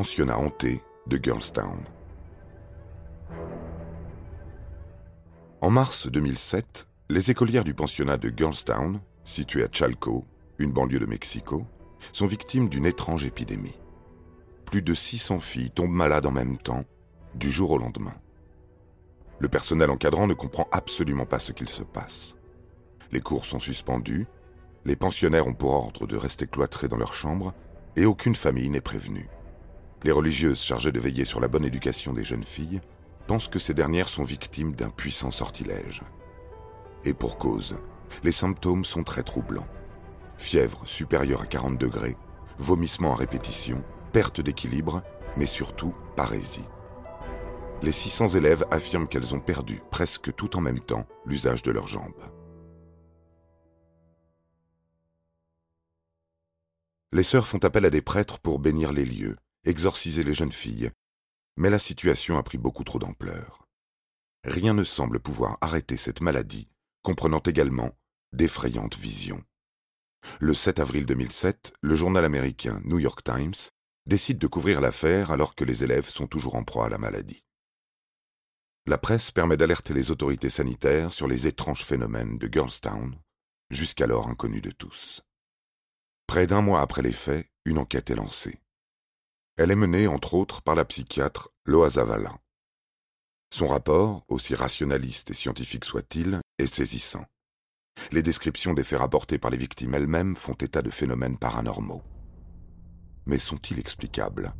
Pensionnat hanté de Girlstown. En mars 2007, les écolières du pensionnat de Girlstown, situé à Chalco, une banlieue de Mexico, sont victimes d'une étrange épidémie. Plus de 600 filles tombent malades en même temps, du jour au lendemain. Le personnel encadrant ne comprend absolument pas ce qu'il se passe. Les cours sont suspendus, les pensionnaires ont pour ordre de rester cloîtrés dans leur chambre et aucune famille n'est prévenue. Les religieuses chargées de veiller sur la bonne éducation des jeunes filles pensent que ces dernières sont victimes d'un puissant sortilège. Et pour cause, les symptômes sont très troublants. Fièvre supérieure à 40 degrés, vomissements à répétition, perte d'équilibre, mais surtout parésie. Les 600 élèves affirment qu'elles ont perdu, presque tout en même temps, l'usage de leurs jambes. Les sœurs font appel à des prêtres pour bénir les lieux, exorciser les jeunes filles, mais la situation a pris beaucoup trop d'ampleur. Rien ne semble pouvoir arrêter cette maladie, comprenant également d'effrayantes visions. Le 7 avril 2007, le journal américain New York Times décide de couvrir l'affaire alors que les élèves sont toujours en proie à la maladie. La presse permet d'alerter les autorités sanitaires sur les étranges phénomènes de Girlstown, jusqu'alors inconnus de tous. Près d'un mois après les faits, une enquête est lancée. Elle est menée, entre autres, par la psychiatre Loa Zavala. Son rapport, aussi rationaliste et scientifique soit-il, est saisissant. Les descriptions des faits rapportés par les victimes elles-mêmes font état de phénomènes paranormaux. Mais sont-ils explicables?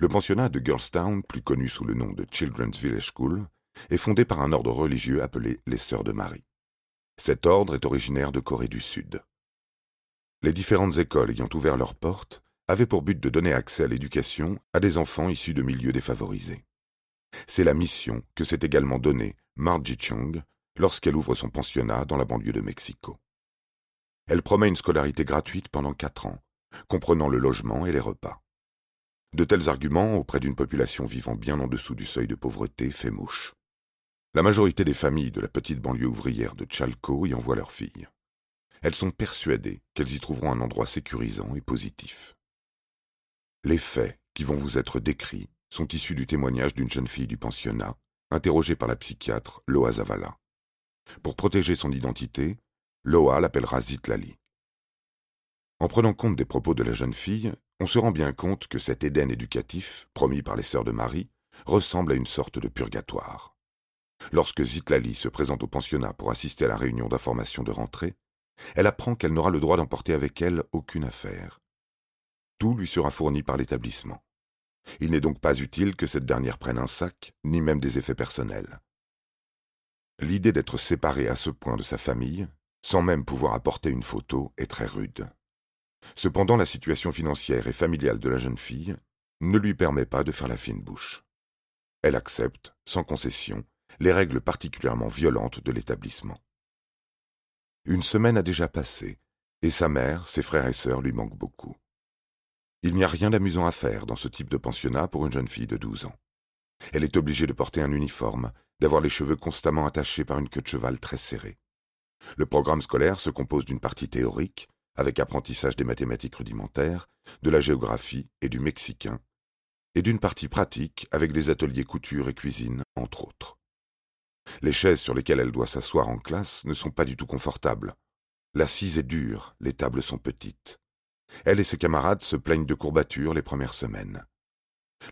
Le pensionnat de Girlstown, plus connu sous le nom de Children's Village School, est fondé par un ordre religieux appelé les Sœurs de Marie. Cet ordre est originaire de Corée du Sud. Les différentes écoles ayant ouvert leurs portes avaient pour but de donner accès à l'éducation à des enfants issus de milieux défavorisés. C'est la mission que s'est également donnée Margie Chung lorsqu'elle ouvre son pensionnat dans la banlieue de Mexico. Elle promet une scolarité gratuite pendant quatre ans, comprenant le logement et les repas. De tels arguments, auprès d'une population vivant bien en dessous du seuil de pauvreté, fait mouche. La majorité des familles de la petite banlieue ouvrière de Chalco y envoient leurs filles. Elles sont persuadées qu'elles y trouveront un endroit sécurisant et positif. Les faits qui vont vous être décrits sont issus du témoignage d'une jeune fille du pensionnat, interrogée par la psychiatre Loa Zavala. Pour protéger son identité, Loa l'appellera Zitlali. En prenant compte des propos de la jeune fille, on se rend bien compte que cet Éden éducatif, promis par les sœurs de Marie, ressemble à une sorte de purgatoire. Lorsque Zitlali se présente au pensionnat pour assister à la réunion d'information de rentrée, elle apprend qu'elle n'aura le droit d'emporter avec elle aucune affaire. Tout lui sera fourni par l'établissement. Il n'est donc pas utile que cette dernière prenne un sac, ni même des effets personnels. L'idée d'être séparée à ce point de sa famille, sans même pouvoir apporter une photo, est très rude. Cependant, la situation financière et familiale de la jeune fille ne lui permet pas de faire la fine bouche. Elle accepte, sans concession, les règles particulièrement violentes de l'établissement. Une semaine a déjà passé, et sa mère, ses frères et sœurs lui manquent beaucoup. Il n'y a rien d'amusant à faire dans ce type de pensionnat pour une jeune fille de douze ans. Elle est obligée de porter un uniforme, d'avoir les cheveux constamment attachés par une queue de cheval très serrée. Le programme scolaire se compose d'une partie théorique, avec apprentissage des mathématiques rudimentaires, de la géographie et du mexicain, et d'une partie pratique avec des ateliers couture et cuisine, entre autres. Les chaises sur lesquelles elle doit s'asseoir en classe ne sont pas du tout confortables. L'assise est dure, les tables sont petites. Elle et ses camarades se plaignent de courbatures les premières semaines.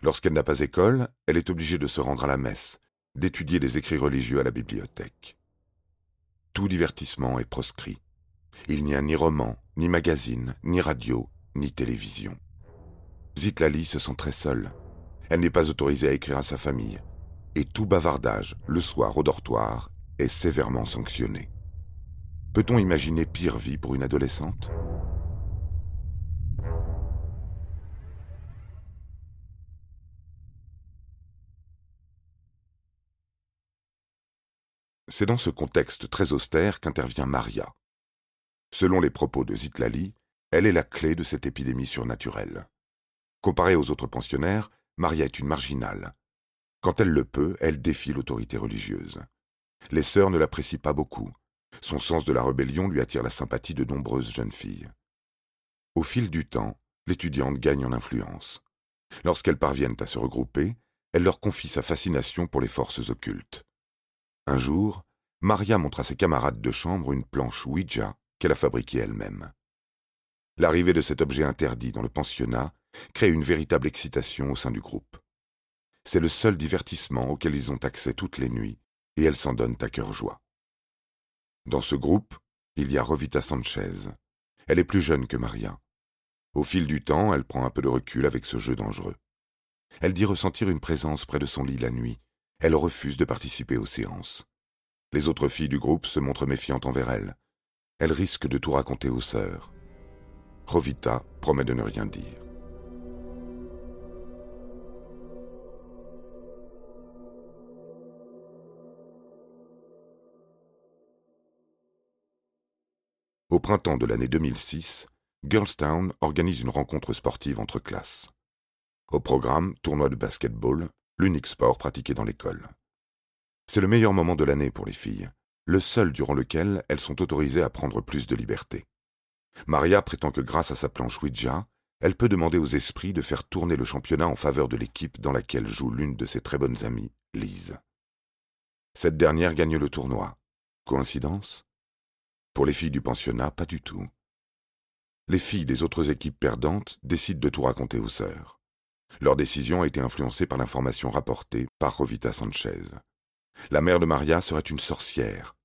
Lorsqu'elle n'a pas école, elle est obligée de se rendre à la messe, d'étudier des écrits religieux à la bibliothèque. tout divertissement est proscrit. Il n'y a ni roman, ni magazine, ni radio, ni télévision. Zitlali se sent très seule. Elle n'est pas autorisée à écrire à sa famille. Et tout bavardage, le soir au dortoir, est sévèrement sanctionné. Peut-on imaginer pire vie pour une adolescente? C'est dans ce contexte très austère qu'intervient Maria. Selon les propos de Zitlali, elle est la clé de cette épidémie surnaturelle. Comparée aux autres pensionnaires, Maria est une marginale. Quand elle le peut, elle défie l'autorité religieuse. Les sœurs ne l'apprécient pas beaucoup. Son sens de la rébellion lui attire la sympathie de nombreuses jeunes filles. Au fil du temps, l'étudiante gagne en influence. Lorsqu'elles parviennent à se regrouper, elle leur confie sa fascination pour les forces occultes. Un jour, Maria montre à ses camarades de chambre une planche Ouija qu'elle a fabriquée elle-même. L'arrivée de cet objet interdit dans le pensionnat crée une véritable excitation au sein du groupe. C'est le seul divertissement auquel ils ont accès toutes les nuits, et elles s'en donnent à cœur joie. Dans ce groupe, il y a Rovita Sanchez. Elle est plus jeune que Maria. Au fil du temps, elle prend un peu de recul avec ce jeu dangereux. Elle dit ressentir une présence près de son lit la nuit, elle refuse de participer aux séances. Les autres filles du groupe se montrent méfiantes envers elle. Elle risque de tout raconter aux sœurs. Rovita promet de ne rien dire. Au printemps de l'année 2006, Girlstown organise une rencontre sportive entre classes. Au programme, tournoi de basketball, l'unique sport pratiqué dans l'école. C'est le meilleur moment de l'année pour les filles, le seul durant lequel elles sont autorisées à prendre plus de liberté. Maria prétend que grâce à sa planche Ouija, elle peut demander aux esprits de faire tourner le championnat en faveur de l'équipe dans laquelle joue l'une de ses très bonnes amies, Lise. Cette dernière gagne le tournoi. Coïncidence? Pour les filles du pensionnat, pas du tout. Les filles des autres équipes perdantes décident de tout raconter aux sœurs. Leur décision a été influencée par l'information rapportée par Rovita Sanchez. La mère de Maria serait une sorcière.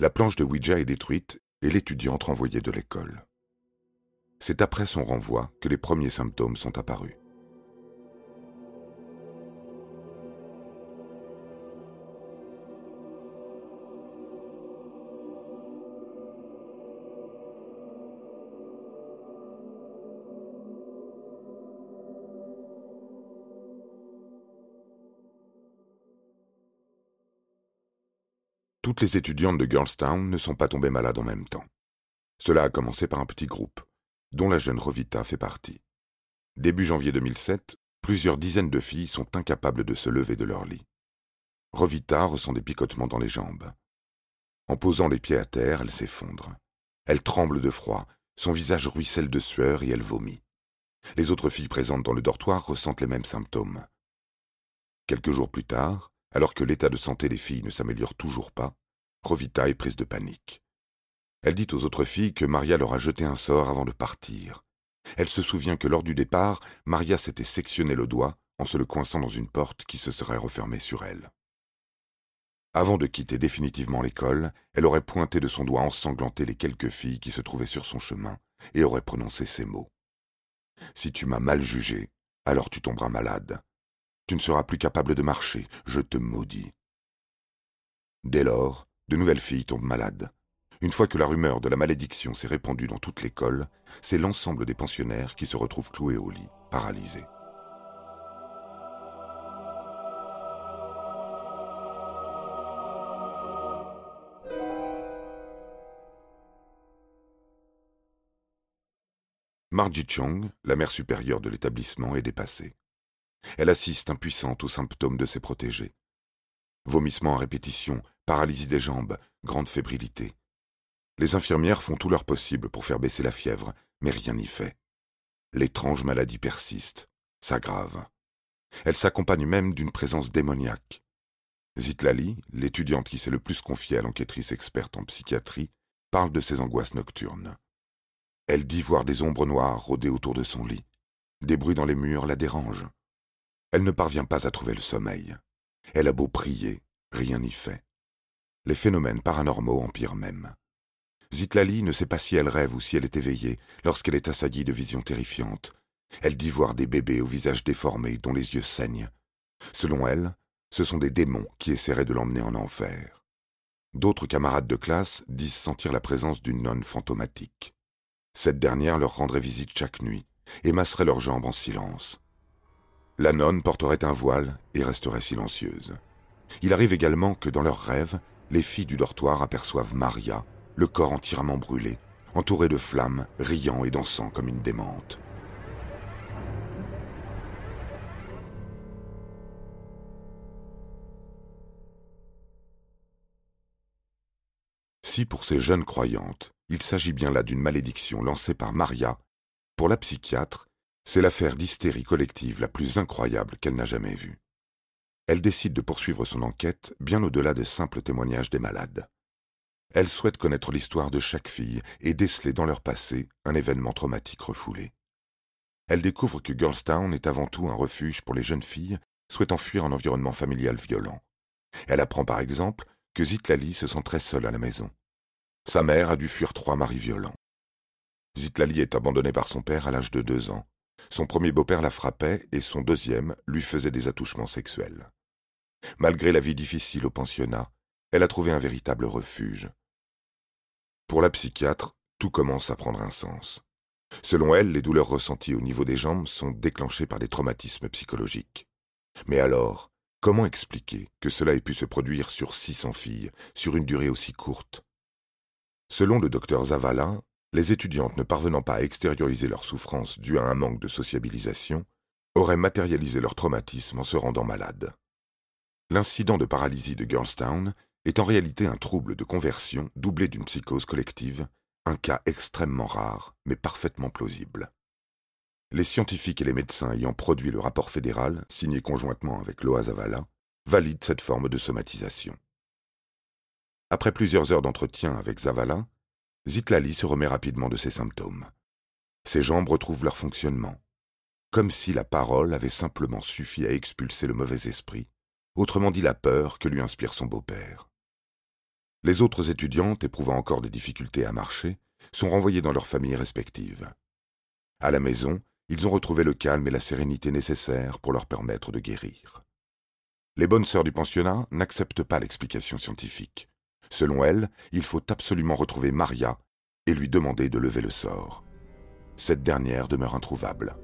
La planche de Ouija est détruite et l'étudiante renvoyée de l'école. C'est après son renvoi que les premiers symptômes sont apparus. Toutes les étudiantes de Girlstown ne sont pas tombées malades en même temps. Cela a commencé par un petit groupe, dont la jeune Rovita fait partie. Début janvier 2007, plusieurs dizaines de filles sont incapables de se lever de leur lit. Rovita ressent des picotements dans les jambes. En posant les pieds à terre, elle s'effondre. Elle tremble de froid, son visage ruisselle de sueur et elle vomit. Les autres filles présentes dans le dortoir ressentent les mêmes symptômes. Quelques jours plus tard, alors que l'état de santé des filles ne s'améliore toujours pas, Rovita est prise de panique. Elle dit aux autres filles que Maria leur a jeté un sort avant de partir. Elle se souvient que lors du départ, Maria s'était sectionné le doigt en se le coinçant dans une porte qui se serait refermée sur elle. Avant de quitter définitivement l'école, elle aurait pointé de son doigt ensanglanté les quelques filles qui se trouvaient sur son chemin et aurait prononcé ces mots. Si tu m'as mal jugé, alors tu tomberas malade. Tu ne seras plus capable de marcher, je te maudis. Dès lors, de nouvelles filles tombent malades. Une fois que la rumeur de la malédiction s'est répandue dans toute l'école, c'est l'ensemble des pensionnaires qui se retrouvent cloués au lit, paralysés. Margie Chong, la mère supérieure de l'établissement, est dépassée. Elle assiste impuissante aux symptômes de ses protégés. Vomissements à répétition, paralysie des jambes, grande fébrilité. Les infirmières font tout leur possible pour faire baisser la fièvre, mais rien n'y fait. L'étrange maladie persiste, s'aggrave. Elle s'accompagne même d'une présence démoniaque. Zitlali, l'étudiante qui s'est le plus confiée à l'enquêtrice experte en psychiatrie, parle de ses angoisses nocturnes. Elle dit voir des ombres noires rôder autour de son lit. Des bruits dans les murs la dérangent. Elle ne parvient pas à trouver le sommeil. Elle a beau prier, rien n'y fait. les phénomènes paranormaux empirent même. Zitlali ne sait pas si elle rêve ou si elle est éveillée lorsqu'elle est assaillie de visions terrifiantes. Elle dit voir des bébés au visage déformé dont les yeux saignent. Selon elle, ce sont des démons qui essaieraient de l'emmener en enfer. D'autres camarades de classe disent sentir la présence d'une nonne fantomatique. Cette dernière leur rendrait visite chaque nuit et masserait leurs jambes en silence. La nonne porterait un voile et resterait silencieuse. Il arrive également que dans leurs rêves, les filles du dortoir aperçoivent Maria, le corps entièrement brûlé, entourée de flammes, riant et dansant comme une démente. Si pour ces jeunes croyantes, il s'agit bien là d'une malédiction lancée par Maria, pour la psychiatre, c'est l'affaire d'hystérie collective la plus incroyable qu'elle n'a jamais vue. Elle décide de poursuivre son enquête bien au-delà des simples témoignages des malades. Elle souhaite connaître l'histoire de chaque fille et déceler dans leur passé un événement traumatique refoulé. Elle découvre que Girlstown est avant tout un refuge pour les jeunes filles souhaitant fuir un environnement familial violent. Elle apprend par exemple que Zitlali se sent très seule à la maison. Sa mère a dû fuir trois maris violents. Zitlali est abandonnée par son père à l'âge de deux ans. Son premier beau-père la frappait et son deuxième lui faisait des attouchements sexuels. Malgré la vie difficile au pensionnat, elle a trouvé un véritable refuge. Pour la psychiatre, tout commence à prendre un sens. Selon elle, les douleurs ressenties au niveau des jambes sont déclenchées par des traumatismes psychologiques. Mais alors, comment expliquer que cela ait pu se produire sur 600 filles, sur une durée aussi courte? Selon le docteur Zavala, les étudiantes ne parvenant pas à extérioriser leur souffrance due à un manque de sociabilisation auraient matérialisé leur traumatisme en se rendant malades. L'incident de paralysie de Girlstown est en réalité un trouble de conversion doublé d'une psychose collective, un cas extrêmement rare, mais parfaitement plausible. Les scientifiques et les médecins ayant produit le rapport fédéral, signé conjointement avec Loa Zavala, valident cette forme de somatisation. Après plusieurs heures d'entretien avec Zavala, Zitlali se remet rapidement de ses symptômes. Ses jambes retrouvent leur fonctionnement, comme si la parole avait simplement suffi à expulser le mauvais esprit, autrement dit la peur que lui inspire son beau-père. Les autres étudiantes, éprouvant encore des difficultés à marcher, sont renvoyées dans leurs familles respectives. À la maison, ils ont retrouvé le calme et la sérénité nécessaires pour leur permettre de guérir. Les bonnes sœurs du pensionnat n'acceptent pas l'explication scientifique, Selon elle, il faut absolument retrouver Maria et lui demander de lever le sort. Cette dernière demeure introuvable.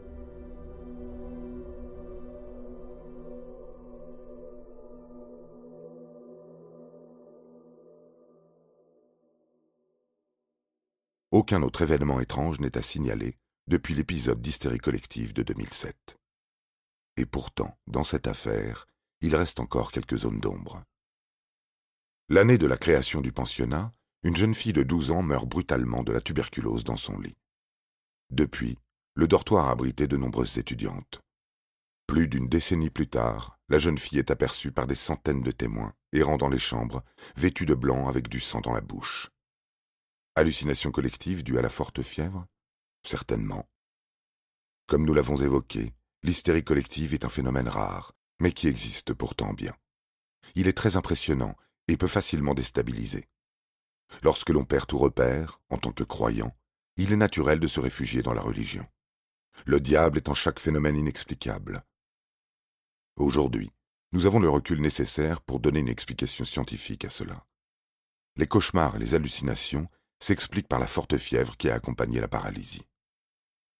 Aucun autre événement étrange n'est à signaler depuis l'épisode d'hystérie collective de 2007. Et pourtant, dans cette affaire, il reste encore quelques zones d'ombre. L'année de la création du pensionnat, une jeune fille de 12 ans meurt brutalement de la tuberculose dans son lit. Depuis, le dortoir a abrité de nombreuses étudiantes. Plus d'une décennie plus tard, la jeune fille est aperçue par des centaines de témoins, errant dans les chambres, vêtue de blanc avec du sang dans la bouche. Hallucination collective due à la forte fièvre? Certainement. Comme nous l'avons évoqué, l'hystérie collective est un phénomène rare, mais qui existe pourtant bien. Il est très impressionnant et peut facilement déstabiliser. Lorsque l'on perd tout repère, en tant que croyant, il est naturel de se réfugier dans la religion. Le diable est en chaque phénomène inexplicable. Aujourd'hui, nous avons le recul nécessaire pour donner une explication scientifique à cela. Les cauchemars et les hallucinations s'expliquent par la forte fièvre qui a accompagné la paralysie.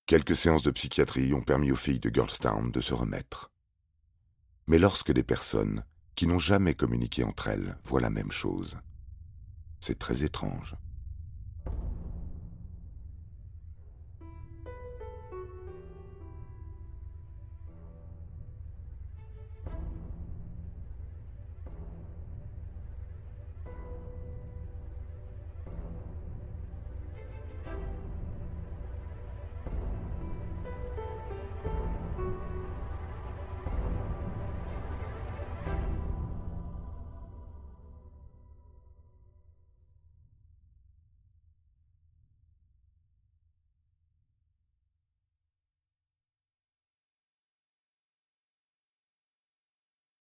Quelques séances de psychiatrie ont permis aux filles de Girlstown de se remettre. Mais lorsque des personnes qui n'ont jamais communiqué entre elles voient la même chose. C'est très étrange.